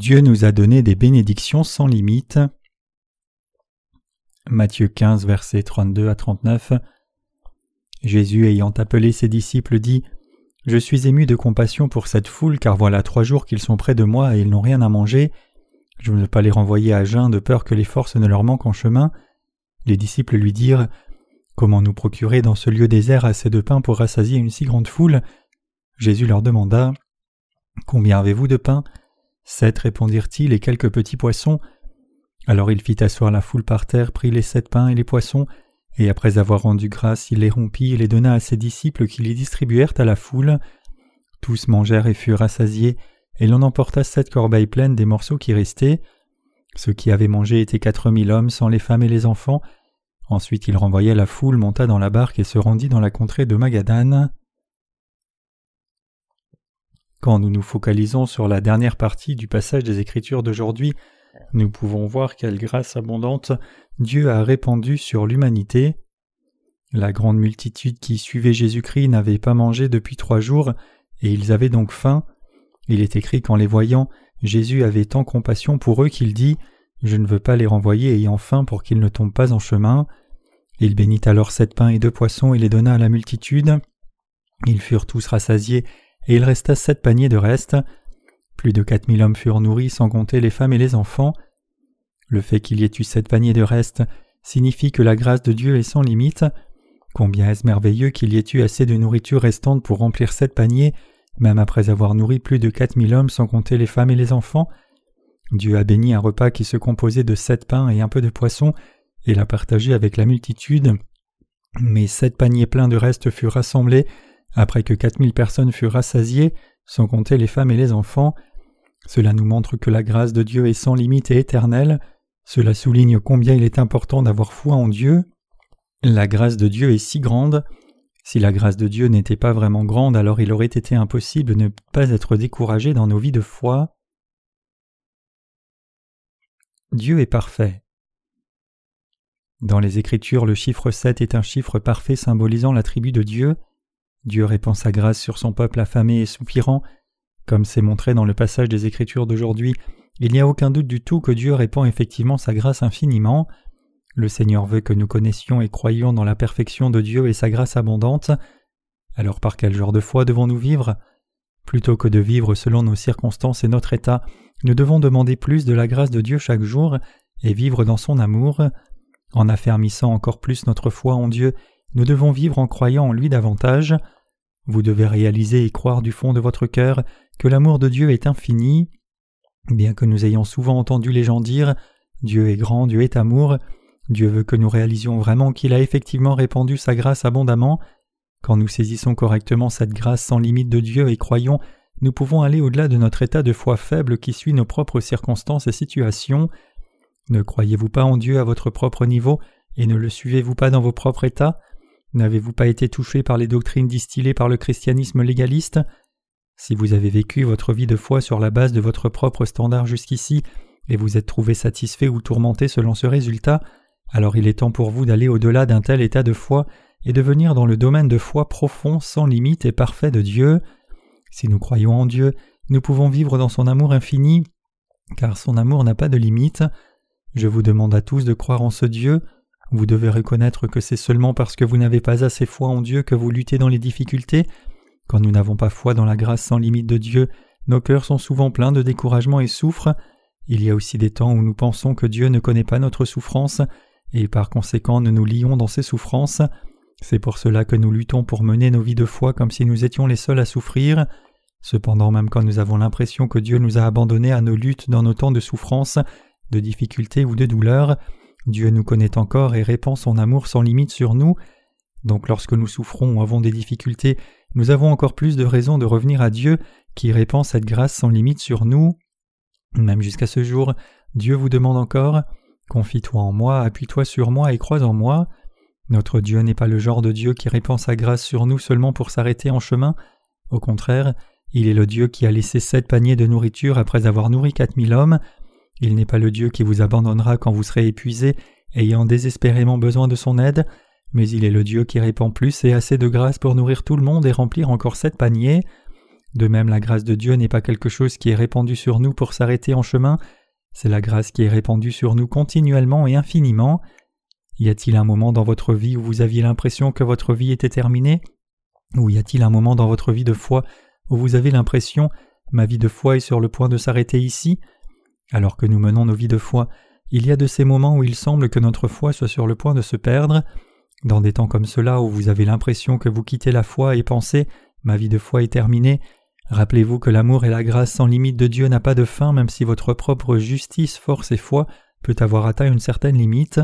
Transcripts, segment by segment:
Dieu nous a donné des bénédictions sans limite. Matthieu 15, versets 32 à 39. Jésus ayant appelé ses disciples dit Je suis ému de compassion pour cette foule, car voilà trois jours qu'ils sont près de moi et ils n'ont rien à manger. Je ne veux pas les renvoyer à jeun de peur que les forces ne leur manquent en chemin. Les disciples lui dirent Comment nous procurer dans ce lieu désert assez de pain pour rassasier une si grande foule? Jésus leur demanda Combien avez-vous de pain? Sept répondirent-ils et quelques petits poissons. Alors il fit asseoir la foule par terre, prit les sept pains et les poissons, et après avoir rendu grâce, il les rompit et les donna à ses disciples qui les distribuèrent à la foule. Tous mangèrent et furent rassasiés, et l'on emporta sept corbeilles pleines des morceaux qui restaient. Ceux qui avaient mangé étaient quatre mille hommes, sans les femmes et les enfants. Ensuite il renvoya la foule, monta dans la barque et se rendit dans la contrée de Magadane. Quand nous nous focalisons sur la dernière partie du passage des Écritures d'aujourd'hui, nous pouvons voir quelle grâce abondante Dieu a répandue sur l'humanité. La grande multitude qui suivait Jésus-Christ n'avait pas mangé depuis trois jours, et ils avaient donc faim. Il est écrit qu'en les voyant, Jésus avait tant compassion pour eux qu'il dit Je ne veux pas les renvoyer ayant faim pour qu'ils ne tombent pas en chemin. Il bénit alors sept pains et deux poissons et les donna à la multitude. Ils furent tous rassasiés et il resta sept paniers de reste. Plus de quatre mille hommes furent nourris sans compter les femmes et les enfants. Le fait qu'il y ait eu sept paniers de reste signifie que la grâce de Dieu est sans limite. Combien est-ce merveilleux qu'il y ait eu assez de nourriture restante pour remplir sept paniers, même après avoir nourri plus de quatre mille hommes sans compter les femmes et les enfants. Dieu a béni un repas qui se composait de sept pains et un peu de poisson, et l'a partagé avec la multitude. Mais sept paniers pleins de reste furent rassemblés après que quatre mille personnes furent rassasiées, sans compter les femmes et les enfants. Cela nous montre que la grâce de Dieu est sans limite et éternelle. Cela souligne combien il est important d'avoir foi en Dieu. La grâce de Dieu est si grande. Si la grâce de Dieu n'était pas vraiment grande, alors il aurait été impossible de ne pas être découragé dans nos vies de foi. Dieu est parfait. Dans les Écritures, le chiffre 7 est un chiffre parfait symbolisant l'attribut de Dieu. Dieu répand sa grâce sur son peuple affamé et soupirant. Comme c'est montré dans le passage des Écritures d'aujourd'hui, il n'y a aucun doute du tout que Dieu répand effectivement sa grâce infiniment. Le Seigneur veut que nous connaissions et croyions dans la perfection de Dieu et sa grâce abondante. Alors par quel genre de foi devons-nous vivre? Plutôt que de vivre selon nos circonstances et notre état, nous devons demander plus de la grâce de Dieu chaque jour et vivre dans son amour. En affermissant encore plus notre foi en Dieu nous devons vivre en croyant en lui davantage. Vous devez réaliser et croire du fond de votre cœur que l'amour de Dieu est infini. Bien que nous ayons souvent entendu les gens dire Dieu est grand, Dieu est amour, Dieu veut que nous réalisions vraiment qu'il a effectivement répandu sa grâce abondamment. Quand nous saisissons correctement cette grâce sans limite de Dieu et croyons, nous pouvons aller au-delà de notre état de foi faible qui suit nos propres circonstances et situations. Ne croyez-vous pas en Dieu à votre propre niveau et ne le suivez-vous pas dans vos propres états? N'avez-vous pas été touché par les doctrines distillées par le christianisme légaliste? Si vous avez vécu votre vie de foi sur la base de votre propre standard jusqu'ici, et vous êtes trouvé satisfait ou tourmenté selon ce résultat, alors il est temps pour vous d'aller au-delà d'un tel état de foi et de venir dans le domaine de foi profond, sans limite et parfait de Dieu. Si nous croyons en Dieu, nous pouvons vivre dans son amour infini, car son amour n'a pas de limite. Je vous demande à tous de croire en ce Dieu, vous devez reconnaître que c'est seulement parce que vous n'avez pas assez foi en Dieu que vous luttez dans les difficultés. Quand nous n'avons pas foi dans la grâce sans limite de Dieu, nos cœurs sont souvent pleins de découragement et souffrent. Il y a aussi des temps où nous pensons que Dieu ne connaît pas notre souffrance, et par conséquent nous nous lions dans ses souffrances. C'est pour cela que nous luttons pour mener nos vies de foi comme si nous étions les seuls à souffrir. Cependant, même quand nous avons l'impression que Dieu nous a abandonnés à nos luttes dans nos temps de souffrance, de difficultés ou de douleur, Dieu nous connaît encore et répand son amour sans limite sur nous. Donc lorsque nous souffrons ou avons des difficultés, nous avons encore plus de raisons de revenir à Dieu qui répand cette grâce sans limite sur nous. Même jusqu'à ce jour, Dieu vous demande encore Confie-toi en moi, appuie-toi sur moi et crois en moi. Notre Dieu n'est pas le genre de Dieu qui répand sa grâce sur nous seulement pour s'arrêter en chemin. Au contraire, il est le Dieu qui a laissé sept paniers de nourriture après avoir nourri quatre mille hommes, il n'est pas le Dieu qui vous abandonnera quand vous serez épuisé, ayant désespérément besoin de son aide, mais il est le Dieu qui répand plus et assez de grâce pour nourrir tout le monde et remplir encore sept paniers. De même la grâce de Dieu n'est pas quelque chose qui est répandu sur nous pour s'arrêter en chemin, c'est la grâce qui est répandue sur nous continuellement et infiniment. Y a-t-il un moment dans votre vie où vous aviez l'impression que votre vie était terminée? Ou y a-t-il un moment dans votre vie de foi où vous avez l'impression ma vie de foi est sur le point de s'arrêter ici? Alors que nous menons nos vies de foi, il y a de ces moments où il semble que notre foi soit sur le point de se perdre. Dans des temps comme cela où vous avez l'impression que vous quittez la foi et pensez Ma vie de foi est terminée, rappelez-vous que l'amour et la grâce sans limite de Dieu n'a pas de fin même si votre propre justice, force et foi peut avoir atteint une certaine limite.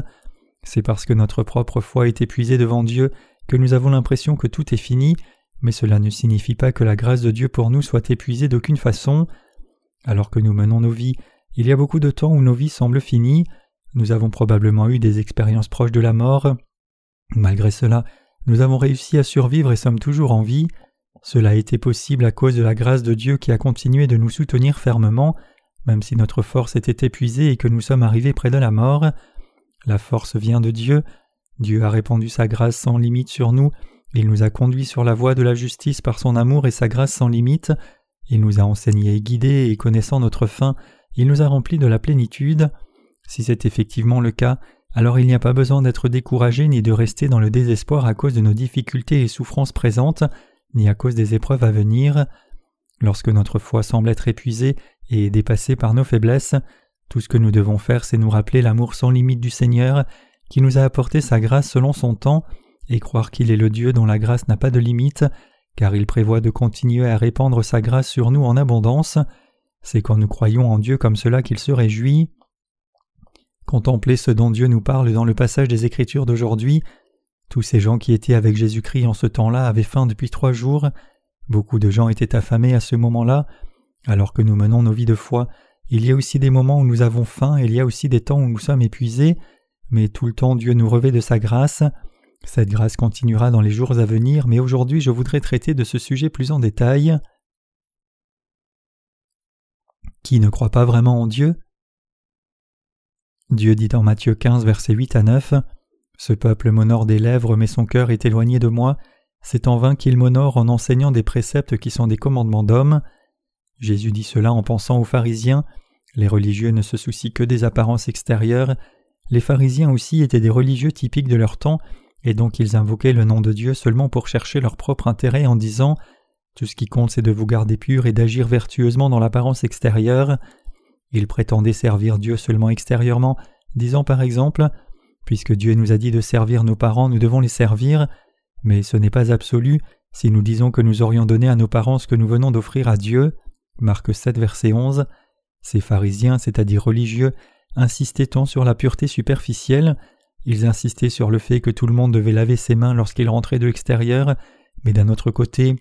C'est parce que notre propre foi est épuisée devant Dieu que nous avons l'impression que tout est fini, mais cela ne signifie pas que la grâce de Dieu pour nous soit épuisée d'aucune façon. Alors que nous menons nos vies, il y a beaucoup de temps où nos vies semblent finies, nous avons probablement eu des expériences proches de la mort. Malgré cela, nous avons réussi à survivre et sommes toujours en vie. Cela a été possible à cause de la grâce de Dieu qui a continué de nous soutenir fermement, même si notre force était épuisée et que nous sommes arrivés près de la mort. La force vient de Dieu. Dieu a répandu sa grâce sans limite sur nous. Il nous a conduits sur la voie de la justice par son amour et sa grâce sans limite. Il nous a enseignés et guidés et connaissant notre fin, il nous a remplis de la plénitude. Si c'est effectivement le cas, alors il n'y a pas besoin d'être découragé ni de rester dans le désespoir à cause de nos difficultés et souffrances présentes, ni à cause des épreuves à venir. Lorsque notre foi semble être épuisée et dépassée par nos faiblesses, tout ce que nous devons faire, c'est nous rappeler l'amour sans limite du Seigneur, qui nous a apporté sa grâce selon son temps, et croire qu'il est le Dieu dont la grâce n'a pas de limite, car il prévoit de continuer à répandre sa grâce sur nous en abondance. C'est quand nous croyons en Dieu comme cela qu'il se réjouit. Contemplez ce dont Dieu nous parle dans le passage des Écritures d'aujourd'hui. Tous ces gens qui étaient avec Jésus-Christ en ce temps-là avaient faim depuis trois jours. Beaucoup de gens étaient affamés à ce moment-là. Alors que nous menons nos vies de foi, il y a aussi des moments où nous avons faim et il y a aussi des temps où nous sommes épuisés, mais tout le temps Dieu nous revêt de sa grâce. Cette grâce continuera dans les jours à venir, mais aujourd'hui je voudrais traiter de ce sujet plus en détail qui ne croit pas vraiment en Dieu Dieu dit en Matthieu 15, versets 8 à 9 Ce peuple m'honore des lèvres, mais son cœur est éloigné de moi. C'est en vain qu'il m'honore en enseignant des préceptes qui sont des commandements d'hommes. Jésus dit cela en pensant aux pharisiens. Les religieux ne se soucient que des apparences extérieures. Les pharisiens aussi étaient des religieux typiques de leur temps, et donc ils invoquaient le nom de Dieu seulement pour chercher leur propre intérêt en disant tout ce qui compte, c'est de vous garder pur et d'agir vertueusement dans l'apparence extérieure. Ils prétendaient servir Dieu seulement extérieurement, disant par exemple Puisque Dieu nous a dit de servir nos parents, nous devons les servir, mais ce n'est pas absolu si nous disons que nous aurions donné à nos parents ce que nous venons d'offrir à Dieu. Marc 7, verset 11. Ces pharisiens, c'est-à-dire religieux, insistaient tant sur la pureté superficielle, ils insistaient sur le fait que tout le monde devait laver ses mains lorsqu'il rentrait de l'extérieur, mais d'un autre côté,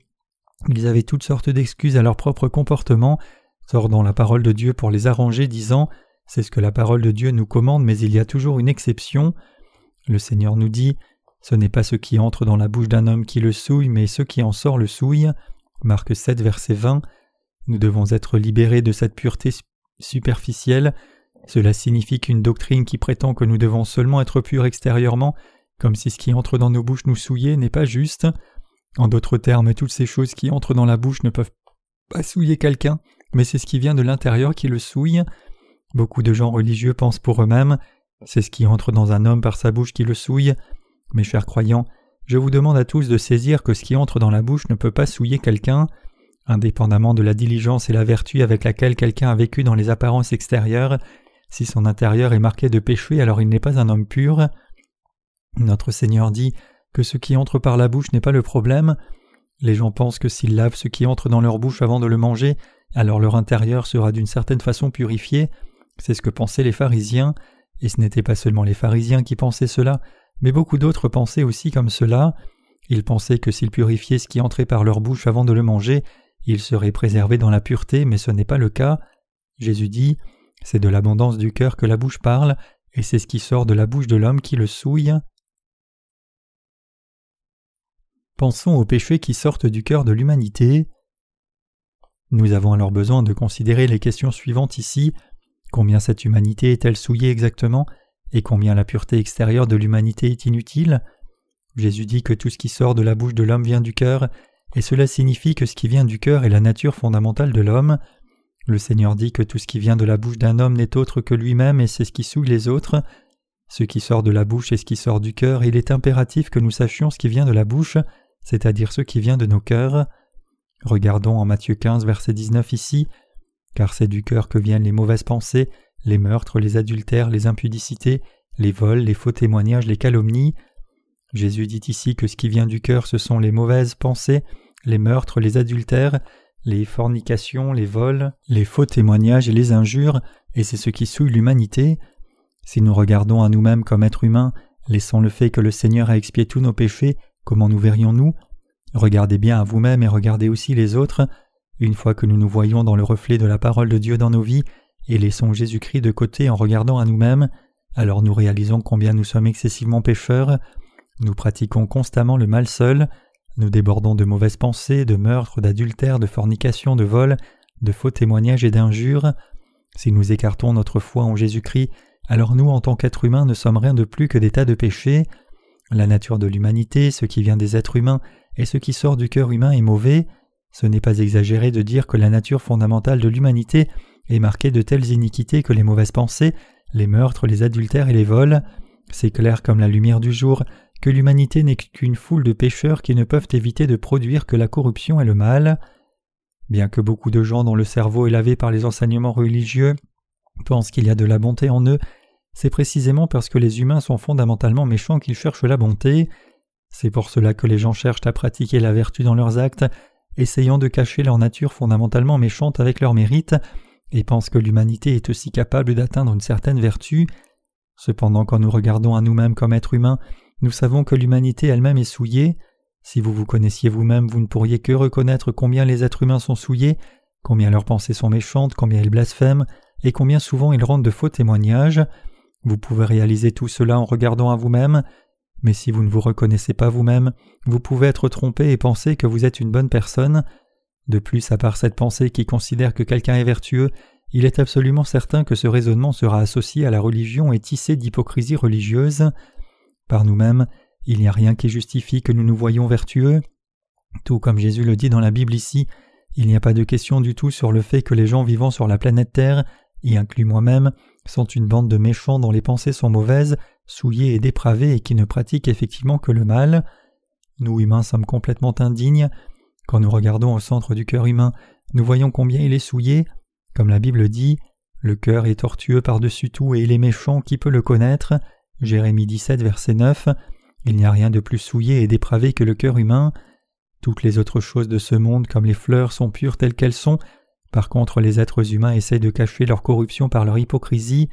ils avaient toutes sortes d'excuses à leur propre comportement, tordant la parole de Dieu pour les arranger, disant C'est ce que la parole de Dieu nous commande, mais il y a toujours une exception. Le Seigneur nous dit Ce n'est pas ce qui entre dans la bouche d'un homme qui le souille, mais ce qui en sort le souille. Marc 7, verset 20. Nous devons être libérés de cette pureté superficielle. Cela signifie qu'une doctrine qui prétend que nous devons seulement être purs extérieurement, comme si ce qui entre dans nos bouches nous souillait, n'est pas juste. En d'autres termes, toutes ces choses qui entrent dans la bouche ne peuvent pas souiller quelqu'un, mais c'est ce qui vient de l'intérieur qui le souille. Beaucoup de gens religieux pensent pour eux-mêmes, c'est ce qui entre dans un homme par sa bouche qui le souille. Mes chers croyants, je vous demande à tous de saisir que ce qui entre dans la bouche ne peut pas souiller quelqu'un, indépendamment de la diligence et la vertu avec laquelle quelqu'un a vécu dans les apparences extérieures. Si son intérieur est marqué de péché, alors il n'est pas un homme pur. Notre Seigneur dit que ce qui entre par la bouche n'est pas le problème. Les gens pensent que s'ils lavent ce qui entre dans leur bouche avant de le manger, alors leur intérieur sera d'une certaine façon purifié. C'est ce que pensaient les pharisiens, et ce n'était pas seulement les pharisiens qui pensaient cela, mais beaucoup d'autres pensaient aussi comme cela. Ils pensaient que s'ils purifiaient ce qui entrait par leur bouche avant de le manger, ils seraient préservés dans la pureté, mais ce n'est pas le cas. Jésus dit C'est de l'abondance du cœur que la bouche parle, et c'est ce qui sort de la bouche de l'homme qui le souille. Pensons aux péchés qui sortent du cœur de l'humanité. Nous avons alors besoin de considérer les questions suivantes ici. Combien cette humanité est-elle souillée exactement et combien la pureté extérieure de l'humanité est inutile? Jésus dit que tout ce qui sort de la bouche de l'homme vient du cœur, et cela signifie que ce qui vient du cœur est la nature fondamentale de l'homme. Le Seigneur dit que tout ce qui vient de la bouche d'un homme n'est autre que lui-même et c'est ce qui souille les autres. Ce qui sort de la bouche et ce qui sort du cœur, il est impératif que nous sachions ce qui vient de la bouche, c'est-à-dire ce qui vient de nos cœurs. Regardons en Matthieu 15, verset 19 ici. Car c'est du cœur que viennent les mauvaises pensées, les meurtres, les adultères, les impudicités, les vols, les faux témoignages, les calomnies. Jésus dit ici que ce qui vient du cœur, ce sont les mauvaises pensées, les meurtres, les adultères, les fornications, les vols, les faux témoignages et les injures, et c'est ce qui souille l'humanité. Si nous regardons à nous-mêmes comme êtres humains, laissant le fait que le Seigneur a expié tous nos péchés, comment nous verrions-nous? Regardez bien à vous-même et regardez aussi les autres. Une fois que nous nous voyons dans le reflet de la parole de Dieu dans nos vies, et laissons Jésus-Christ de côté en regardant à nous-mêmes, alors nous réalisons combien nous sommes excessivement pécheurs, nous pratiquons constamment le mal seul, nous débordons de mauvaises pensées, de meurtres, d'adultères, de fornications, de vols, de faux témoignages et d'injures. Si nous écartons notre foi en Jésus-Christ, alors nous, en tant qu'êtres humains, ne sommes rien de plus que des tas de péchés. La nature de l'humanité, ce qui vient des êtres humains, et ce qui sort du cœur humain est mauvais. Ce n'est pas exagéré de dire que la nature fondamentale de l'humanité est marquée de telles iniquités que les mauvaises pensées, les meurtres, les adultères et les vols. C'est clair comme la lumière du jour que l'humanité n'est qu'une foule de pécheurs qui ne peuvent éviter de produire que la corruption et le mal. Bien que beaucoup de gens dont le cerveau est lavé par les enseignements religieux pensent qu'il y a de la bonté en eux, c'est précisément parce que les humains sont fondamentalement méchants qu'ils cherchent la bonté. C'est pour cela que les gens cherchent à pratiquer la vertu dans leurs actes, essayant de cacher leur nature fondamentalement méchante avec leur mérite, et pensent que l'humanité est aussi capable d'atteindre une certaine vertu. Cependant, quand nous regardons à nous-mêmes comme êtres humains, nous savons que l'humanité elle-même est souillée. Si vous vous connaissiez vous-même, vous ne pourriez que reconnaître combien les êtres humains sont souillés, combien leurs pensées sont méchantes, combien ils blasphèment, et combien souvent ils rendent de faux témoignages. Vous pouvez réaliser tout cela en regardant à vous-même, mais si vous ne vous reconnaissez pas vous-même, vous pouvez être trompé et penser que vous êtes une bonne personne. De plus, à part cette pensée qui considère que quelqu'un est vertueux, il est absolument certain que ce raisonnement sera associé à la religion et tissé d'hypocrisie religieuse. Par nous-mêmes, il n'y a rien qui justifie que nous nous voyions vertueux. Tout comme Jésus le dit dans la Bible ici, il n'y a pas de question du tout sur le fait que les gens vivant sur la planète Terre, y inclus moi-même, sont une bande de méchants dont les pensées sont mauvaises, souillés et dépravés et qui ne pratiquent effectivement que le mal. Nous humains sommes complètement indignes. Quand nous regardons au centre du cœur humain, nous voyons combien il est souillé. Comme la Bible dit, le cœur est tortueux par-dessus tout et il est méchant, qui peut le connaître? Jérémie 17, verset 9 Il n'y a rien de plus souillé et dépravé que le cœur humain. Toutes les autres choses de ce monde, comme les fleurs, sont pures telles qu'elles sont. Par contre, les êtres humains essaient de cacher leur corruption par leur hypocrisie.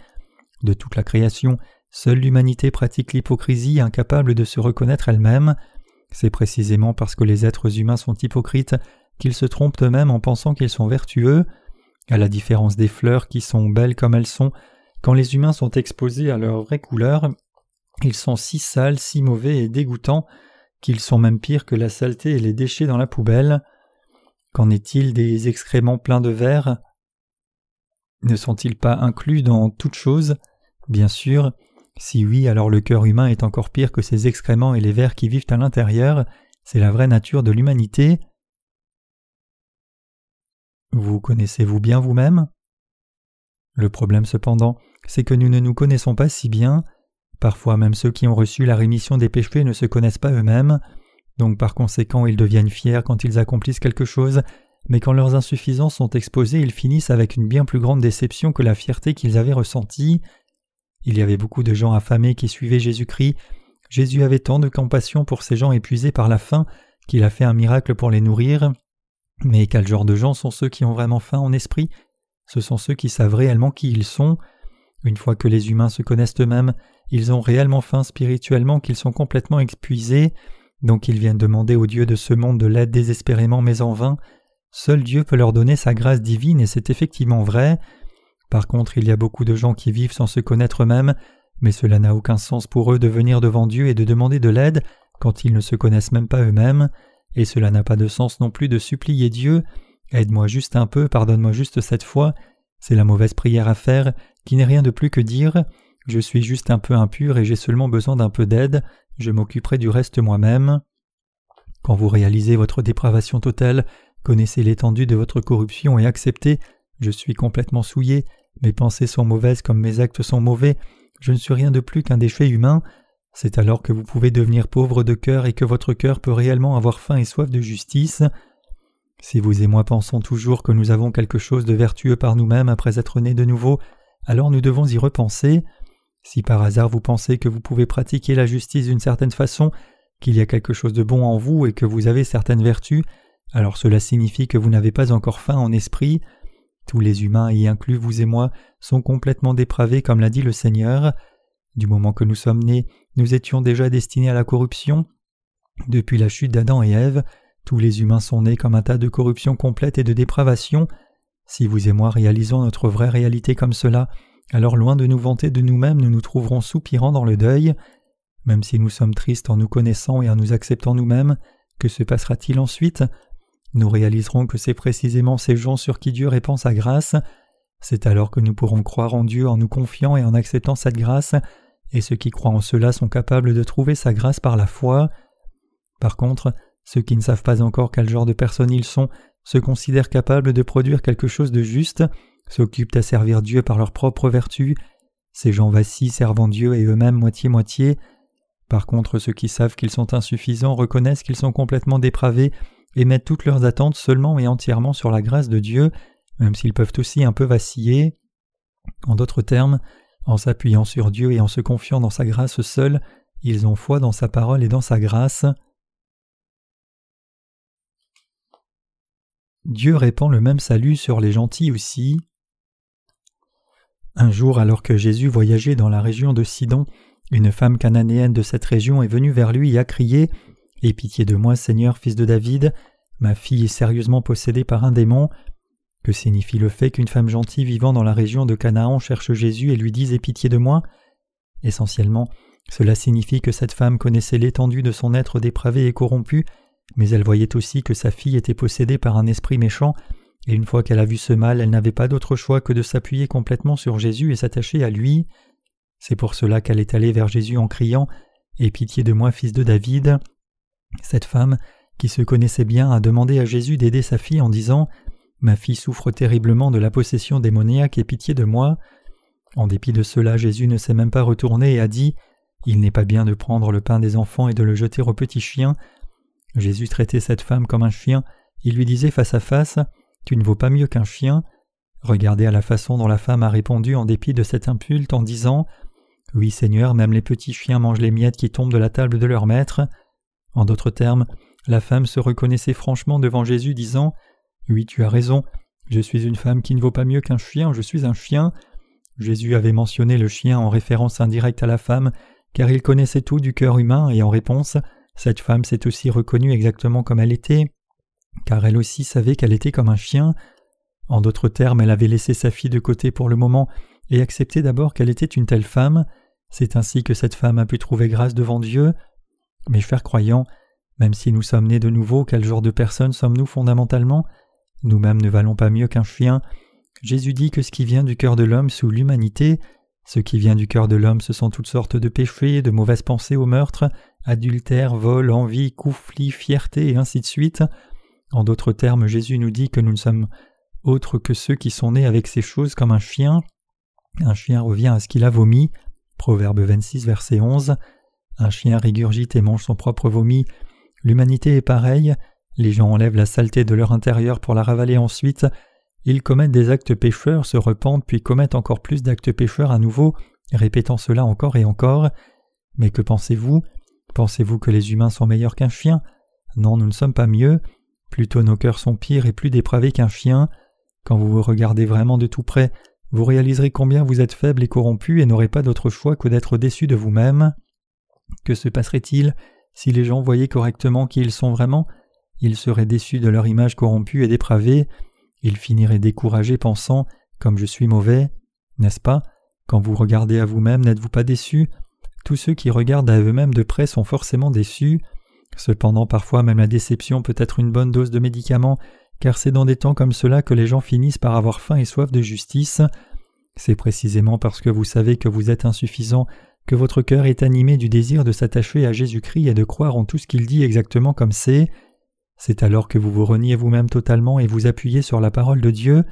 De toute la création, Seule l'humanité pratique l'hypocrisie, incapable de se reconnaître elle-même. C'est précisément parce que les êtres humains sont hypocrites qu'ils se trompent eux-mêmes en pensant qu'ils sont vertueux. À la différence des fleurs qui sont belles comme elles sont, quand les humains sont exposés à leur vraie couleur, ils sont si sales, si mauvais et dégoûtants qu'ils sont même pires que la saleté et les déchets dans la poubelle. Qu'en est-il des excréments pleins de verre? Ne sont-ils pas inclus dans toute chose? Bien sûr, si oui, alors le cœur humain est encore pire que ces excréments et les vers qui vivent à l'intérieur, c'est la vraie nature de l'humanité. Vous connaissez-vous bien vous-même? Le problème cependant, c'est que nous ne nous connaissons pas si bien. Parfois même ceux qui ont reçu la rémission des péchés ne se connaissent pas eux-mêmes, donc par conséquent ils deviennent fiers quand ils accomplissent quelque chose, mais quand leurs insuffisances sont exposées ils finissent avec une bien plus grande déception que la fierté qu'ils avaient ressentie. Il y avait beaucoup de gens affamés qui suivaient Jésus-Christ. Jésus avait tant de compassion pour ces gens épuisés par la faim qu'il a fait un miracle pour les nourrir. Mais quel genre de gens sont ceux qui ont vraiment faim en esprit? Ce sont ceux qui savent réellement qui ils sont. Une fois que les humains se connaissent eux-mêmes, ils ont réellement faim spirituellement qu'ils sont complètement épuisés, donc ils viennent demander au Dieu de ce monde de l'aide désespérément mais en vain. Seul Dieu peut leur donner sa grâce divine et c'est effectivement vrai. Par contre, il y a beaucoup de gens qui vivent sans se connaître eux-mêmes, mais cela n'a aucun sens pour eux de venir devant Dieu et de demander de l'aide quand ils ne se connaissent même pas eux-mêmes, et cela n'a pas de sens non plus de supplier Dieu Aide-moi juste un peu, pardonne-moi juste cette fois. C'est la mauvaise prière à faire, qui n'est rien de plus que dire Je suis juste un peu impur et j'ai seulement besoin d'un peu d'aide, je m'occuperai du reste moi-même. Quand vous réalisez votre dépravation totale, connaissez l'étendue de votre corruption et acceptez Je suis complètement souillé, mes pensées sont mauvaises comme mes actes sont mauvais, je ne suis rien de plus qu'un déchet humain, c'est alors que vous pouvez devenir pauvre de cœur et que votre cœur peut réellement avoir faim et soif de justice. Si vous et moi pensons toujours que nous avons quelque chose de vertueux par nous-mêmes après être nés de nouveau, alors nous devons y repenser. Si par hasard vous pensez que vous pouvez pratiquer la justice d'une certaine façon, qu'il y a quelque chose de bon en vous et que vous avez certaines vertus, alors cela signifie que vous n'avez pas encore faim en esprit. Tous les humains, y inclus vous et moi, sont complètement dépravés comme l'a dit le Seigneur. Du moment que nous sommes nés, nous étions déjà destinés à la corruption. Depuis la chute d'Adam et Ève, tous les humains sont nés comme un tas de corruption complète et de dépravation. Si vous et moi réalisons notre vraie réalité comme cela, alors loin de nous vanter de nous-mêmes, nous nous trouverons soupirant dans le deuil. Même si nous sommes tristes en nous connaissant et en nous acceptant nous-mêmes, que se passera-t-il ensuite? Nous réaliserons que c'est précisément ces gens sur qui Dieu répand sa grâce. C'est alors que nous pourrons croire en Dieu en nous confiant et en acceptant cette grâce, et ceux qui croient en cela sont capables de trouver sa grâce par la foi. Par contre, ceux qui ne savent pas encore quel genre de personnes ils sont se considèrent capables de produire quelque chose de juste, s'occupent à servir Dieu par leur propre vertu. Ces gens vacillent servant Dieu et eux-mêmes moitié-moitié. Par contre, ceux qui savent qu'ils sont insuffisants reconnaissent qu'ils sont complètement dépravés et mettent toutes leurs attentes seulement et entièrement sur la grâce de Dieu, même s'ils peuvent aussi un peu vaciller. En d'autres termes, en s'appuyant sur Dieu et en se confiant dans sa grâce seule, ils ont foi dans sa parole et dans sa grâce. Dieu répand le même salut sur les gentils aussi. Un jour, alors que Jésus voyageait dans la région de Sidon, une femme cananéenne de cette région est venue vers lui et a crié Aie pitié de moi, Seigneur, fils de David, ma fille est sérieusement possédée par un démon. Que signifie le fait qu'une femme gentille vivant dans la région de Canaan cherche Jésus et lui dise Aie pitié de moi? Essentiellement, cela signifie que cette femme connaissait l'étendue de son être dépravé et corrompu mais elle voyait aussi que sa fille était possédée par un esprit méchant, et une fois qu'elle a vu ce mal, elle n'avait pas d'autre choix que de s'appuyer complètement sur Jésus et s'attacher à lui. C'est pour cela qu'elle est allée vers Jésus en criant Aie pitié de moi, fils de David. Cette femme, qui se connaissait bien, a demandé à Jésus d'aider sa fille en disant Ma fille souffre terriblement de la possession démoniaque, aie pitié de moi. En dépit de cela, Jésus ne s'est même pas retourné et a dit Il n'est pas bien de prendre le pain des enfants et de le jeter aux petits chiens. Jésus traitait cette femme comme un chien, il lui disait face à face Tu ne vaux pas mieux qu'un chien. Regardez à la façon dont la femme a répondu en dépit de cet impulte en disant Oui, Seigneur, même les petits chiens mangent les miettes qui tombent de la table de leur maître. En d'autres termes, la femme se reconnaissait franchement devant Jésus, disant Oui, tu as raison, je suis une femme qui ne vaut pas mieux qu'un chien, je suis un chien. Jésus avait mentionné le chien en référence indirecte à la femme, car il connaissait tout du cœur humain, et en réponse, cette femme s'est aussi reconnue exactement comme elle était, car elle aussi savait qu'elle était comme un chien. En d'autres termes, elle avait laissé sa fille de côté pour le moment et accepté d'abord qu'elle était une telle femme. C'est ainsi que cette femme a pu trouver grâce devant Dieu. Mes chers croyants, même si nous sommes nés de nouveau, quel genre de personnes sommes-nous fondamentalement? Nous-mêmes ne valons pas mieux qu'un chien. Jésus dit que ce qui vient du cœur de l'homme sous l'humanité, ce qui vient du cœur de l'homme, ce sont toutes sortes de péchés, de mauvaises pensées au meurtre, adultère, vol, envie, conflit, fierté, et ainsi de suite. En d'autres termes, Jésus nous dit que nous ne sommes autres que ceux qui sont nés avec ces choses comme un chien. Un chien revient à ce qu'il a vomi. Proverbe 26, verset 11. Un chien régurgite et mange son propre vomi. L'humanité est pareille. Les gens enlèvent la saleté de leur intérieur pour la ravaler ensuite. Ils commettent des actes pécheurs, se repentent, puis commettent encore plus d'actes pécheurs à nouveau, répétant cela encore et encore. Mais que pensez-vous? Pensez-vous que les humains sont meilleurs qu'un chien? Non, nous ne sommes pas mieux. Plutôt nos cœurs sont pires et plus dépravés qu'un chien. Quand vous vous regardez vraiment de tout près, vous réaliserez combien vous êtes faible et corrompu et n'aurez pas d'autre choix que d'être déçu de vous-même. Que se passerait-il si les gens voyaient correctement qui ils sont vraiment? Ils seraient déçus de leur image corrompue et dépravée. Ils finiraient découragés pensant Comme je suis mauvais. N'est-ce pas? Quand vous regardez à vous-même, n'êtes-vous pas déçu tous ceux qui regardent à eux-mêmes de près sont forcément déçus. Cependant, parfois même la déception peut être une bonne dose de médicaments, car c'est dans des temps comme cela que les gens finissent par avoir faim et soif de justice. C'est précisément parce que vous savez que vous êtes insuffisant que votre cœur est animé du désir de s'attacher à Jésus-Christ et de croire en tout ce qu'il dit exactement comme c'est. C'est alors que vous vous reniez vous-même totalement et vous appuyez sur la parole de Dieu.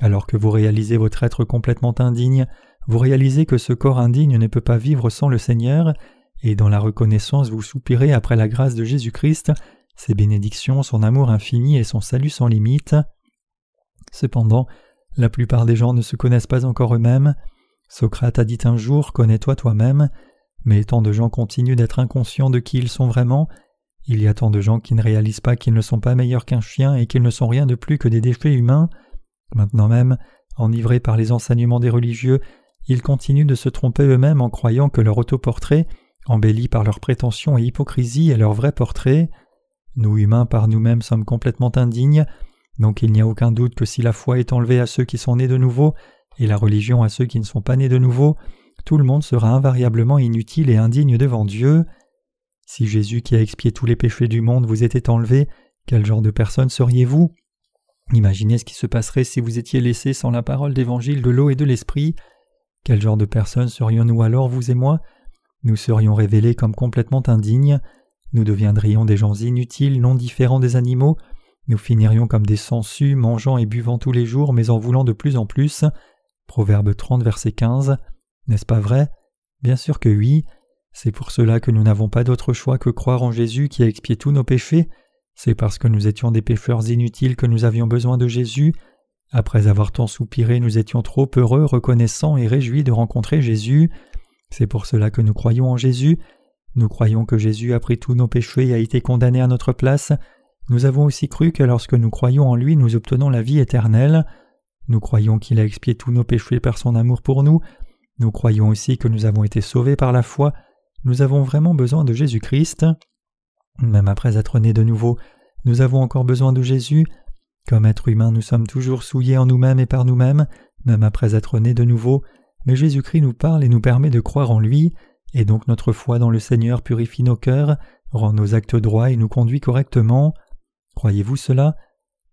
Alors que vous réalisez votre être complètement indigne, vous réalisez que ce corps indigne ne peut pas vivre sans le Seigneur, et dans la reconnaissance vous soupirez après la grâce de Jésus-Christ, ses bénédictions, son amour infini et son salut sans limite. Cependant, la plupart des gens ne se connaissent pas encore eux-mêmes. Socrate a dit un jour Connais-toi toi-même, mais tant de gens continuent d'être inconscients de qui ils sont vraiment. Il y a tant de gens qui ne réalisent pas qu'ils ne sont pas meilleurs qu'un chien et qu'ils ne sont rien de plus que des déchets humains. Maintenant même, enivrés par les enseignements des religieux, ils continuent de se tromper eux-mêmes en croyant que leur autoportrait, embelli par leurs prétentions et hypocrisie, est leur vrai portrait. Nous humains par nous-mêmes sommes complètement indignes, donc il n'y a aucun doute que si la foi est enlevée à ceux qui sont nés de nouveau, et la religion à ceux qui ne sont pas nés de nouveau, tout le monde sera invariablement inutile et indigne devant Dieu. Si Jésus qui a expié tous les péchés du monde vous était enlevé, quel genre de personne seriez-vous? Imaginez ce qui se passerait si vous étiez laissé sans la parole d'évangile de l'eau et de l'esprit. Quel genre de personnes serions-nous alors, vous et moi? Nous serions révélés comme complètement indignes, nous deviendrions des gens inutiles, non différents des animaux, nous finirions comme des sangsues, mangeant et buvant tous les jours, mais en voulant de plus en plus. Proverbe 30, verset 15. N'est-ce pas vrai? Bien sûr que oui. C'est pour cela que nous n'avons pas d'autre choix que croire en Jésus qui a expié tous nos péchés. C'est parce que nous étions des pécheurs inutiles que nous avions besoin de Jésus. Après avoir tant soupiré, nous étions trop heureux, reconnaissants et réjouis de rencontrer Jésus. C'est pour cela que nous croyons en Jésus. Nous croyons que Jésus a pris tous nos péchés et a été condamné à notre place. Nous avons aussi cru que lorsque nous croyons en lui, nous obtenons la vie éternelle. Nous croyons qu'il a expié tous nos péchés par son amour pour nous. Nous croyons aussi que nous avons été sauvés par la foi. Nous avons vraiment besoin de Jésus-Christ. Même après être nés de nouveau, nous avons encore besoin de Jésus. Comme êtres humains, nous sommes toujours souillés en nous-mêmes et par nous-mêmes, même après être nés de nouveau, mais Jésus-Christ nous parle et nous permet de croire en lui, et donc notre foi dans le Seigneur purifie nos cœurs, rend nos actes droits et nous conduit correctement. Croyez-vous cela?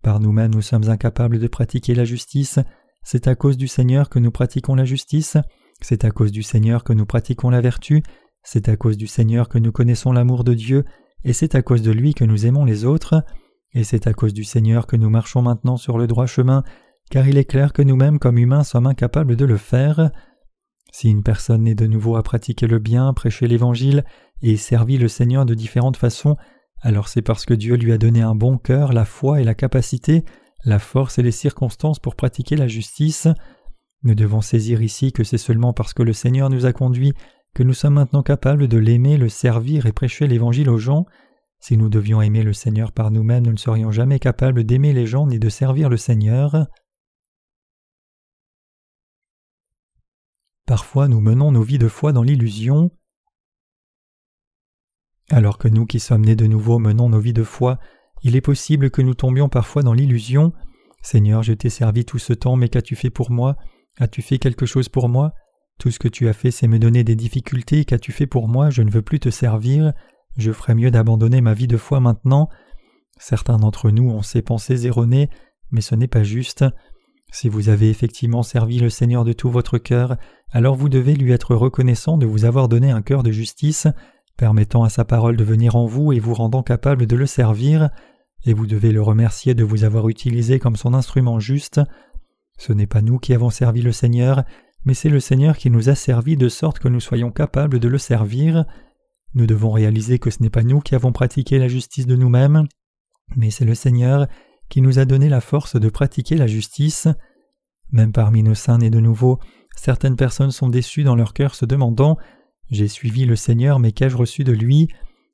Par nous-mêmes nous sommes incapables de pratiquer la justice, c'est à cause du Seigneur que nous pratiquons la justice, c'est à cause du Seigneur que nous pratiquons la vertu, c'est à cause du Seigneur que nous connaissons l'amour de Dieu, et c'est à cause de lui que nous aimons les autres, et c'est à cause du Seigneur que nous marchons maintenant sur le droit chemin, car il est clair que nous-mêmes comme humains sommes incapables de le faire. Si une personne est de nouveau à pratiquer le bien, prêcher l'Évangile et servir le Seigneur de différentes façons, alors c'est parce que Dieu lui a donné un bon cœur, la foi et la capacité, la force et les circonstances pour pratiquer la justice. Nous devons saisir ici que c'est seulement parce que le Seigneur nous a conduits que nous sommes maintenant capables de l'aimer, le servir et prêcher l'Évangile aux gens. Si nous devions aimer le Seigneur par nous-mêmes, nous ne serions jamais capables d'aimer les gens ni de servir le Seigneur. Parfois nous menons nos vies de foi dans l'illusion. Alors que nous qui sommes nés de nouveau menons nos vies de foi, il est possible que nous tombions parfois dans l'illusion. Seigneur, je t'ai servi tout ce temps, mais qu'as-tu fait pour moi? As-tu fait quelque chose pour moi? Tout ce que tu as fait, c'est me donner des difficultés. Qu'as-tu fait pour moi? Je ne veux plus te servir. Je ferais mieux d'abandonner ma vie de foi maintenant. Certains d'entre nous ont ces pensées erronées, mais ce n'est pas juste. Si vous avez effectivement servi le Seigneur de tout votre cœur, alors vous devez lui être reconnaissant de vous avoir donné un cœur de justice, permettant à sa parole de venir en vous et vous rendant capable de le servir, et vous devez le remercier de vous avoir utilisé comme son instrument juste. Ce n'est pas nous qui avons servi le Seigneur, mais c'est le Seigneur qui nous a servi de sorte que nous soyons capables de le servir. Nous devons réaliser que ce n'est pas nous qui avons pratiqué la justice de nous-mêmes, mais c'est le Seigneur qui nous a donné la force de pratiquer la justice. Même parmi nos saints nés de nouveau, certaines personnes sont déçues dans leur cœur se demandant j'ai suivi le Seigneur, mais qu'ai-je reçu de lui?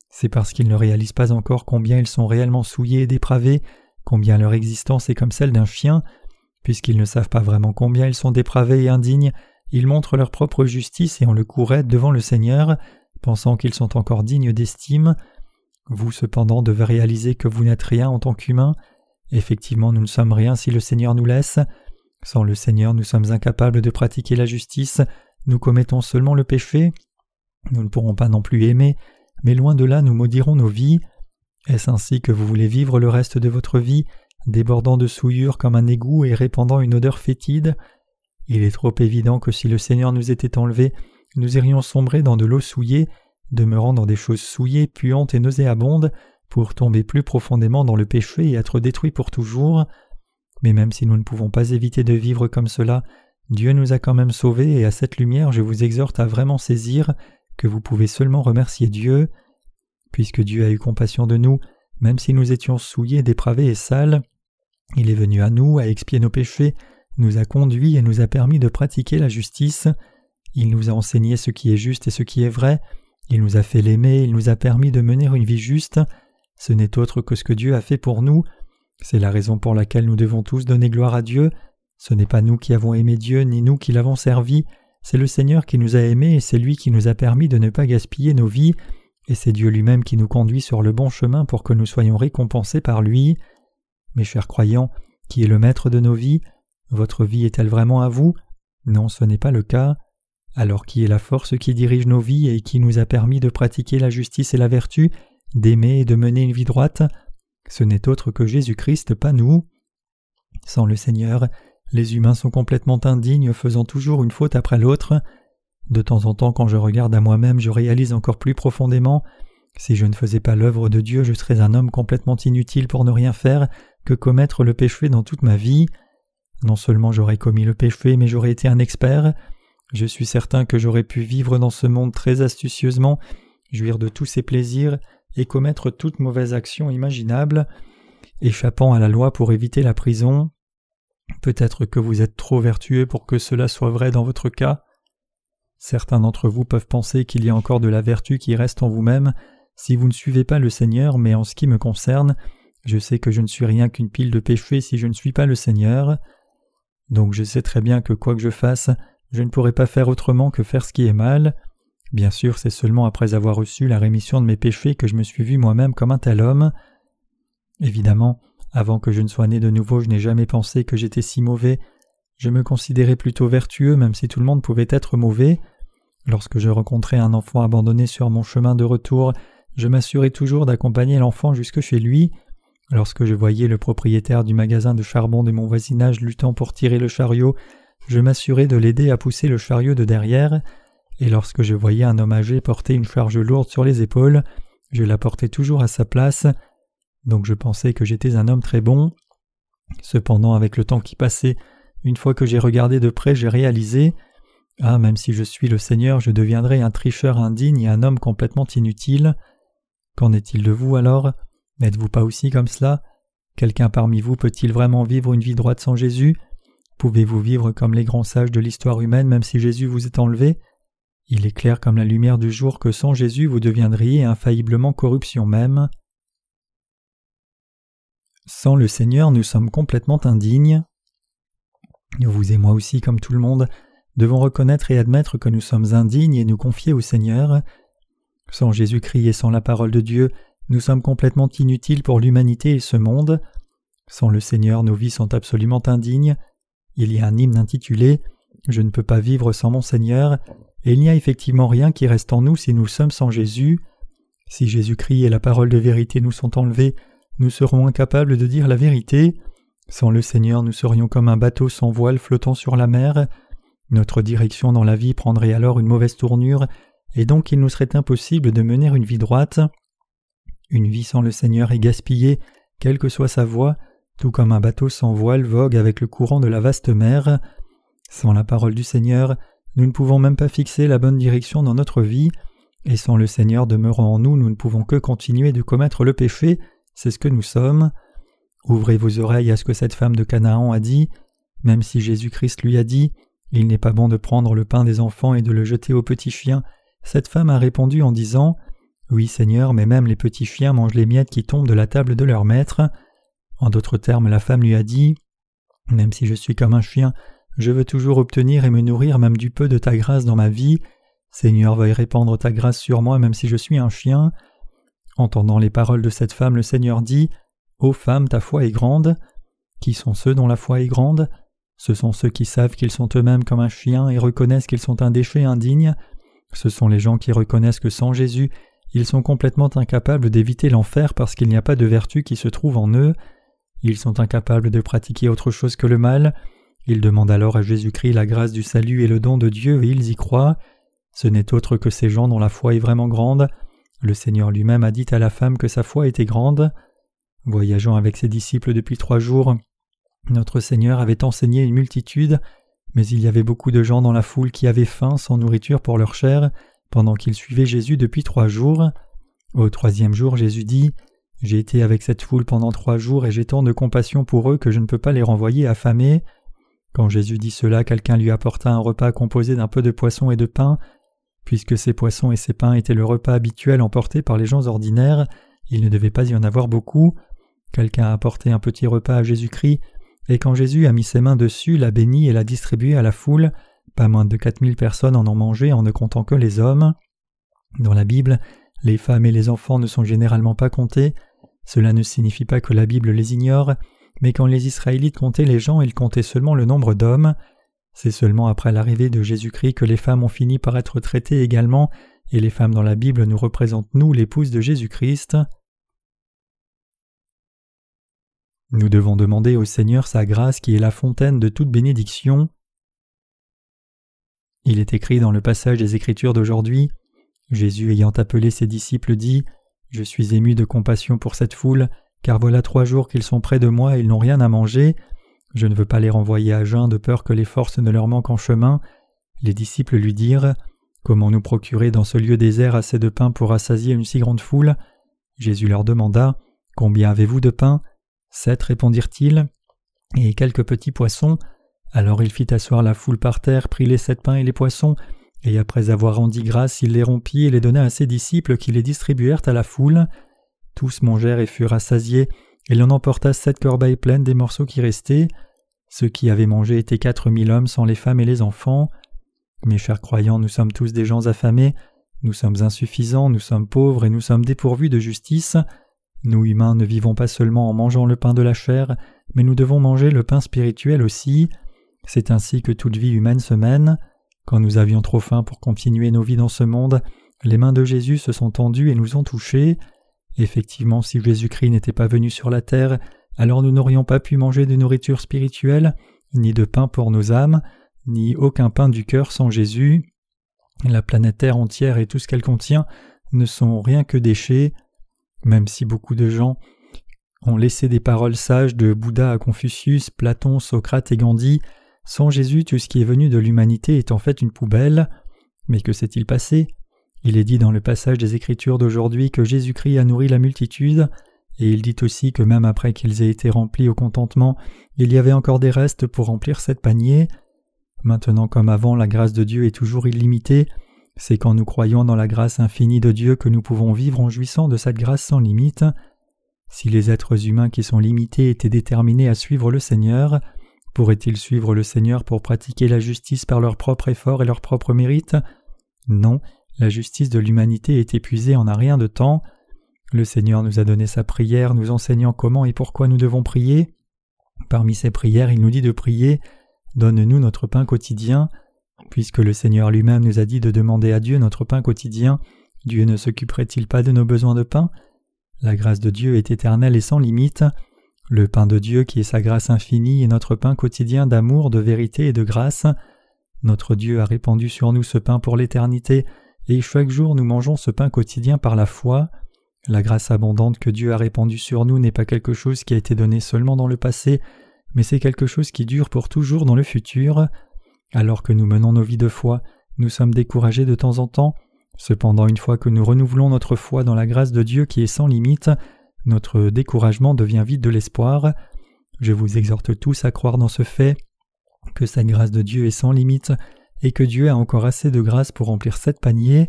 C'est parce qu'ils ne réalisent pas encore combien ils sont réellement souillés et dépravés, combien leur existence est comme celle d'un chien. Puisqu'ils ne savent pas vraiment combien ils sont dépravés et indignes, ils montrent leur propre justice et ont le cou devant le Seigneur, pensant qu'ils sont encore dignes d'estime. Vous cependant devez réaliser que vous n'êtes rien en tant qu'humain. Effectivement, nous ne sommes rien si le Seigneur nous laisse. Sans le Seigneur, nous sommes incapables de pratiquer la justice, nous commettons seulement le péché, nous ne pourrons pas non plus aimer, mais loin de là nous maudirons nos vies. Est-ce ainsi que vous voulez vivre le reste de votre vie, débordant de souillure comme un égout et répandant une odeur fétide? Il est trop évident que si le Seigneur nous était enlevé, nous irions sombrer dans de l'eau souillée, demeurant dans des choses souillées, puantes et nauséabondes, pour tomber plus profondément dans le péché et être détruits pour toujours. Mais même si nous ne pouvons pas éviter de vivre comme cela, Dieu nous a quand même sauvés et à cette lumière je vous exhorte à vraiment saisir que vous pouvez seulement remercier Dieu. Puisque Dieu a eu compassion de nous, même si nous étions souillés, dépravés et sales, il est venu à nous, à expier nos péchés, nous a conduits et nous a permis de pratiquer la justice. Il nous a enseigné ce qui est juste et ce qui est vrai. Il nous a fait l'aimer, il nous a permis de mener une vie juste. Ce n'est autre que ce que Dieu a fait pour nous. C'est la raison pour laquelle nous devons tous donner gloire à Dieu. Ce n'est pas nous qui avons aimé Dieu, ni nous qui l'avons servi, c'est le Seigneur qui nous a aimés et c'est lui qui nous a permis de ne pas gaspiller nos vies, et c'est Dieu lui-même qui nous conduit sur le bon chemin pour que nous soyons récompensés par lui. Mes chers croyants, qui est le maître de nos vies, votre vie est-elle vraiment à vous? Non, ce n'est pas le cas. Alors qui est la force qui dirige nos vies et qui nous a permis de pratiquer la justice et la vertu, d'aimer et de mener une vie droite Ce n'est autre que Jésus-Christ, pas nous. Sans le Seigneur, les humains sont complètement indignes, faisant toujours une faute après l'autre. De temps en temps, quand je regarde à moi-même, je réalise encore plus profondément si je ne faisais pas l'œuvre de Dieu, je serais un homme complètement inutile pour ne rien faire que commettre le péché dans toute ma vie. Non seulement j'aurais commis le péché, mais j'aurais été un expert. Je suis certain que j'aurais pu vivre dans ce monde très astucieusement, jouir de tous ses plaisirs et commettre toute mauvaise action imaginable, échappant à la loi pour éviter la prison. Peut-être que vous êtes trop vertueux pour que cela soit vrai dans votre cas. Certains d'entre vous peuvent penser qu'il y a encore de la vertu qui reste en vous-même si vous ne suivez pas le Seigneur, mais en ce qui me concerne, je sais que je ne suis rien qu'une pile de péchés si je ne suis pas le Seigneur. Donc je sais très bien que quoi que je fasse, je ne pourrai pas faire autrement que faire ce qui est mal. Bien sûr, c'est seulement après avoir reçu la rémission de mes péchés que je me suis vu moi-même comme un tel homme. Évidemment, avant que je ne sois né de nouveau, je n'ai jamais pensé que j'étais si mauvais. Je me considérais plutôt vertueux, même si tout le monde pouvait être mauvais. Lorsque je rencontrais un enfant abandonné sur mon chemin de retour, je m'assurais toujours d'accompagner l'enfant jusque chez lui. Lorsque je voyais le propriétaire du magasin de charbon de mon voisinage luttant pour tirer le chariot, je m'assurais de l'aider à pousser le chariot de derrière, et lorsque je voyais un homme âgé porter une charge lourde sur les épaules, je la portais toujours à sa place, donc je pensais que j'étais un homme très bon. Cependant, avec le temps qui passait, une fois que j'ai regardé de près, j'ai réalisé Ah, même si je suis le Seigneur, je deviendrai un tricheur indigne et un homme complètement inutile. Qu'en est-il de vous alors? N'êtes-vous pas aussi comme cela? Quelqu'un parmi vous peut-il vraiment vivre une vie droite sans Jésus? Pouvez-vous vivre comme les grands sages de l'histoire humaine même si Jésus vous est enlevé? Il est clair comme la lumière du jour que sans Jésus vous deviendriez infailliblement corruption même. Sans le Seigneur nous sommes complètement indignes. Vous et moi aussi, comme tout le monde, devons reconnaître et admettre que nous sommes indignes et nous confier au Seigneur. Sans Jésus-Christ et sans la parole de Dieu, nous sommes complètement inutiles pour l'humanité et ce monde. Sans le Seigneur, nos vies sont absolument indignes. Il y a un hymne intitulé Je ne peux pas vivre sans mon Seigneur, et il n'y a effectivement rien qui reste en nous si nous sommes sans Jésus. Si Jésus-Christ et la parole de vérité nous sont enlevés, nous serons incapables de dire la vérité. Sans le Seigneur, nous serions comme un bateau sans voile flottant sur la mer. Notre direction dans la vie prendrait alors une mauvaise tournure et donc il nous serait impossible de mener une vie droite. Une vie sans le Seigneur est gaspillée, quelle que soit sa voie, tout comme un bateau sans voile vogue avec le courant de la vaste mer. Sans la parole du Seigneur, nous ne pouvons même pas fixer la bonne direction dans notre vie, et sans le Seigneur demeurant en nous, nous ne pouvons que continuer de commettre le péché, c'est ce que nous sommes. Ouvrez vos oreilles à ce que cette femme de Canaan a dit, même si Jésus-Christ lui a dit Il n'est pas bon de prendre le pain des enfants et de le jeter aux petits chiens, cette femme a répondu en disant Oui, Seigneur, mais même les petits chiens mangent les miettes qui tombent de la table de leur maître. En d'autres termes, la femme lui a dit Même si je suis comme un chien, je veux toujours obtenir et me nourrir même du peu de ta grâce dans ma vie. Seigneur, veuille répandre ta grâce sur moi même si je suis un chien. Entendant les paroles de cette femme, le Seigneur dit Ô femme, ta foi est grande. Qui sont ceux dont la foi est grande? Ce sont ceux qui savent qu'ils sont eux-mêmes comme un chien et reconnaissent qu'ils sont un déchet indigne ce sont les gens qui reconnaissent que sans Jésus, ils sont complètement incapables d'éviter l'enfer parce qu'il n'y a pas de vertu qui se trouve en eux. Ils sont incapables de pratiquer autre chose que le mal. Ils demandent alors à Jésus-Christ la grâce du salut et le don de Dieu et ils y croient. Ce n'est autre que ces gens dont la foi est vraiment grande. Le Seigneur lui-même a dit à la femme que sa foi était grande. Voyageant avec ses disciples depuis trois jours, notre Seigneur avait enseigné une multitude, mais il y avait beaucoup de gens dans la foule qui avaient faim sans nourriture pour leur chair, pendant qu'ils suivaient Jésus depuis trois jours. Au troisième jour, Jésus dit J'ai été avec cette foule pendant trois jours et j'ai tant de compassion pour eux que je ne peux pas les renvoyer affamés. Quand Jésus dit cela, quelqu'un lui apporta un repas composé d'un peu de poisson et de pain. Puisque ces poissons et ces pains étaient le repas habituel emporté par les gens ordinaires, il ne devait pas y en avoir beaucoup. Quelqu'un a apporté un petit repas à Jésus-Christ, et quand Jésus a mis ses mains dessus, l'a béni et l'a distribué à la foule, pas moins de quatre mille personnes en ont mangé en ne comptant que les hommes. Dans la Bible, les femmes et les enfants ne sont généralement pas comptés. Cela ne signifie pas que la Bible les ignore, mais quand les Israélites comptaient les gens, ils comptaient seulement le nombre d'hommes. C'est seulement après l'arrivée de Jésus-Christ que les femmes ont fini par être traitées également, et les femmes dans la Bible nous représentent nous l'épouse de Jésus-Christ. Nous devons demander au Seigneur sa grâce qui est la fontaine de toute bénédiction. Il est écrit dans le passage des Écritures d'aujourd'hui Jésus ayant appelé ses disciples dit Je suis ému de compassion pour cette foule, car voilà trois jours qu'ils sont près de moi et ils n'ont rien à manger. Je ne veux pas les renvoyer à jeun de peur que les forces ne leur manquent en chemin. Les disciples lui dirent Comment nous procurer dans ce lieu désert assez de pain pour rassasier une si grande foule? Jésus leur demanda Combien avez-vous de pain? Sept répondirent-ils, et quelques petits poissons. Alors il fit asseoir la foule par terre, prit les sept pains et les poissons, et après avoir rendu grâce, il les rompit et les donna à ses disciples qui les distribuèrent à la foule. Tous mangèrent et furent rassasiés, et l'on emporta sept corbeilles pleines des morceaux qui restaient. Ceux qui avaient mangé étaient quatre mille hommes sans les femmes et les enfants. Mes chers croyants, nous sommes tous des gens affamés, nous sommes insuffisants, nous sommes pauvres et nous sommes dépourvus de justice. Nous humains ne vivons pas seulement en mangeant le pain de la chair, mais nous devons manger le pain spirituel aussi. C'est ainsi que toute vie humaine se mène. Quand nous avions trop faim pour continuer nos vies dans ce monde, les mains de Jésus se sont tendues et nous ont touchés. Effectivement, si Jésus-Christ n'était pas venu sur la terre, alors nous n'aurions pas pu manger de nourriture spirituelle, ni de pain pour nos âmes, ni aucun pain du cœur sans Jésus. La planète Terre entière et tout ce qu'elle contient ne sont rien que déchets. Même si beaucoup de gens ont laissé des paroles sages de Bouddha à Confucius, Platon, Socrate et Gandhi, sans Jésus tout ce qui est venu de l'humanité est en fait une poubelle. Mais que s'est-il passé? Il est dit dans le passage des Écritures d'aujourd'hui que Jésus-Christ a nourri la multitude, et il dit aussi que même après qu'ils aient été remplis au contentement, il y avait encore des restes pour remplir cette panier. Maintenant comme avant, la grâce de Dieu est toujours illimitée, c'est quand nous croyons dans la grâce infinie de Dieu que nous pouvons vivre en jouissant de cette grâce sans limite. Si les êtres humains qui sont limités étaient déterminés à suivre le Seigneur, pourraient-ils suivre le Seigneur pour pratiquer la justice par leur propre effort et leur propre mérite? Non, la justice de l'humanité est épuisée en un rien de temps. Le Seigneur nous a donné sa prière, nous enseignant comment et pourquoi nous devons prier. Parmi ces prières, il nous dit de prier Donne-nous notre pain quotidien. Puisque le Seigneur lui-même nous a dit de demander à Dieu notre pain quotidien, Dieu ne s'occuperait-il pas de nos besoins de pain? La grâce de Dieu est éternelle et sans limite. Le pain de Dieu qui est sa grâce infinie est notre pain quotidien d'amour, de vérité et de grâce. Notre Dieu a répandu sur nous ce pain pour l'éternité, et chaque jour nous mangeons ce pain quotidien par la foi. La grâce abondante que Dieu a répandue sur nous n'est pas quelque chose qui a été donné seulement dans le passé, mais c'est quelque chose qui dure pour toujours dans le futur. Alors que nous menons nos vies de foi, nous sommes découragés de temps en temps. Cependant, une fois que nous renouvelons notre foi dans la grâce de Dieu qui est sans limite, notre découragement devient vide de l'espoir. Je vous exhorte tous à croire dans ce fait, que cette grâce de Dieu est sans limite, et que Dieu a encore assez de grâce pour remplir sept paniers.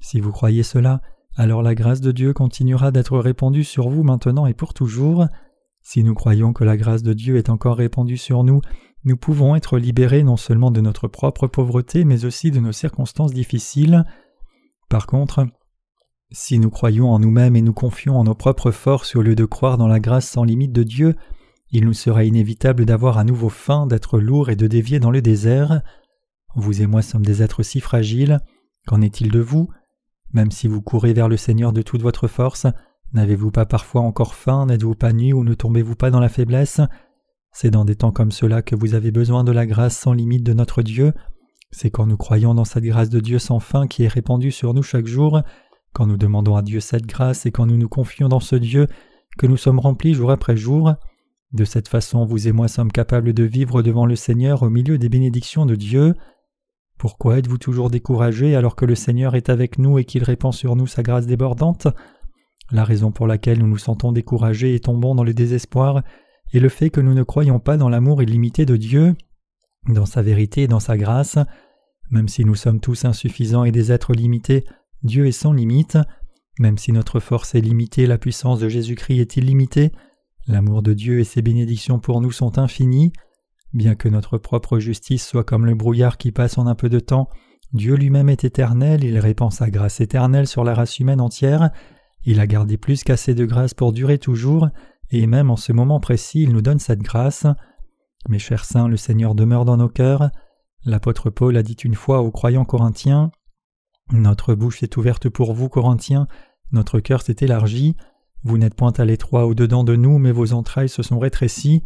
Si vous croyez cela, alors la grâce de Dieu continuera d'être répandue sur vous maintenant et pour toujours. Si nous croyons que la grâce de Dieu est encore répandue sur nous, nous pouvons être libérés non seulement de notre propre pauvreté, mais aussi de nos circonstances difficiles. Par contre, si nous croyons en nous-mêmes et nous confions en nos propres forces au lieu de croire dans la grâce sans limite de Dieu, il nous sera inévitable d'avoir à nouveau faim, d'être lourd et de dévier dans le désert. Vous et moi sommes des êtres si fragiles. Qu'en est-il de vous? Même si vous courez vers le Seigneur de toute votre force, n'avez-vous pas parfois encore faim? N'êtes-vous pas nu ou ne tombez-vous pas dans la faiblesse? C'est dans des temps comme cela que vous avez besoin de la grâce sans limite de notre Dieu. C'est quand nous croyons dans cette grâce de Dieu sans fin qui est répandue sur nous chaque jour, quand nous demandons à Dieu cette grâce et quand nous nous confions dans ce Dieu, que nous sommes remplis jour après jour. De cette façon, vous et moi sommes capables de vivre devant le Seigneur au milieu des bénédictions de Dieu. Pourquoi êtes-vous toujours découragés alors que le Seigneur est avec nous et qu'il répand sur nous sa grâce débordante? La raison pour laquelle nous nous sentons découragés et tombons dans le désespoir est le fait que nous ne croyons pas dans l'amour illimité de Dieu, dans sa vérité et dans sa grâce. Même si nous sommes tous insuffisants et des êtres limités, Dieu est sans limite. Même si notre force est limitée, la puissance de Jésus-Christ est illimitée. L'amour de Dieu et ses bénédictions pour nous sont infinies. Bien que notre propre justice soit comme le brouillard qui passe en un peu de temps, Dieu lui-même est éternel, il répand sa grâce éternelle sur la race humaine entière, il a gardé plus qu'assez de grâce pour durer toujours, et même en ce moment précis il nous donne cette grâce. Mes chers saints, le Seigneur demeure dans nos cœurs. L'apôtre Paul a dit une fois aux croyants corinthiens Notre bouche est ouverte pour vous, Corinthiens, notre cœur s'est élargi, vous n'êtes point à l'étroit au-dedans de nous, mais vos entrailles se sont rétrécies.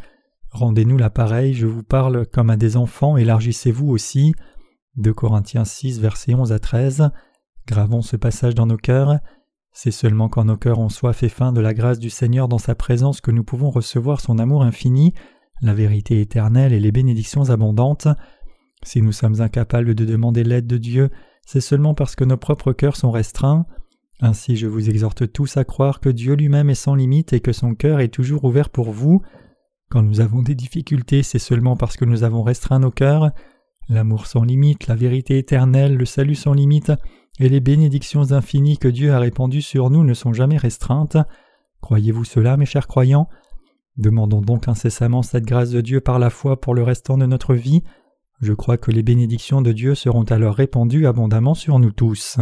Rendez-nous l'appareil, je vous parle comme à des enfants, élargissez-vous aussi. 2 Corinthiens 6, versets 11 à 13. Gravons ce passage dans nos cœurs. C'est seulement quand nos cœurs ont soif et faim de la grâce du Seigneur dans sa présence que nous pouvons recevoir son amour infini, la vérité éternelle et les bénédictions abondantes. Si nous sommes incapables de demander l'aide de Dieu, c'est seulement parce que nos propres cœurs sont restreints. Ainsi je vous exhorte tous à croire que Dieu lui-même est sans limite et que son cœur est toujours ouvert pour vous. Quand nous avons des difficultés, c'est seulement parce que nous avons restreint nos cœurs. L'amour sans limite, la vérité éternelle, le salut sans limite, et les bénédictions infinies que Dieu a répandues sur nous ne sont jamais restreintes. Croyez-vous cela, mes chers croyants? Demandons donc incessamment cette grâce de Dieu par la foi pour le restant de notre vie. Je crois que les bénédictions de Dieu seront alors répandues abondamment sur nous tous.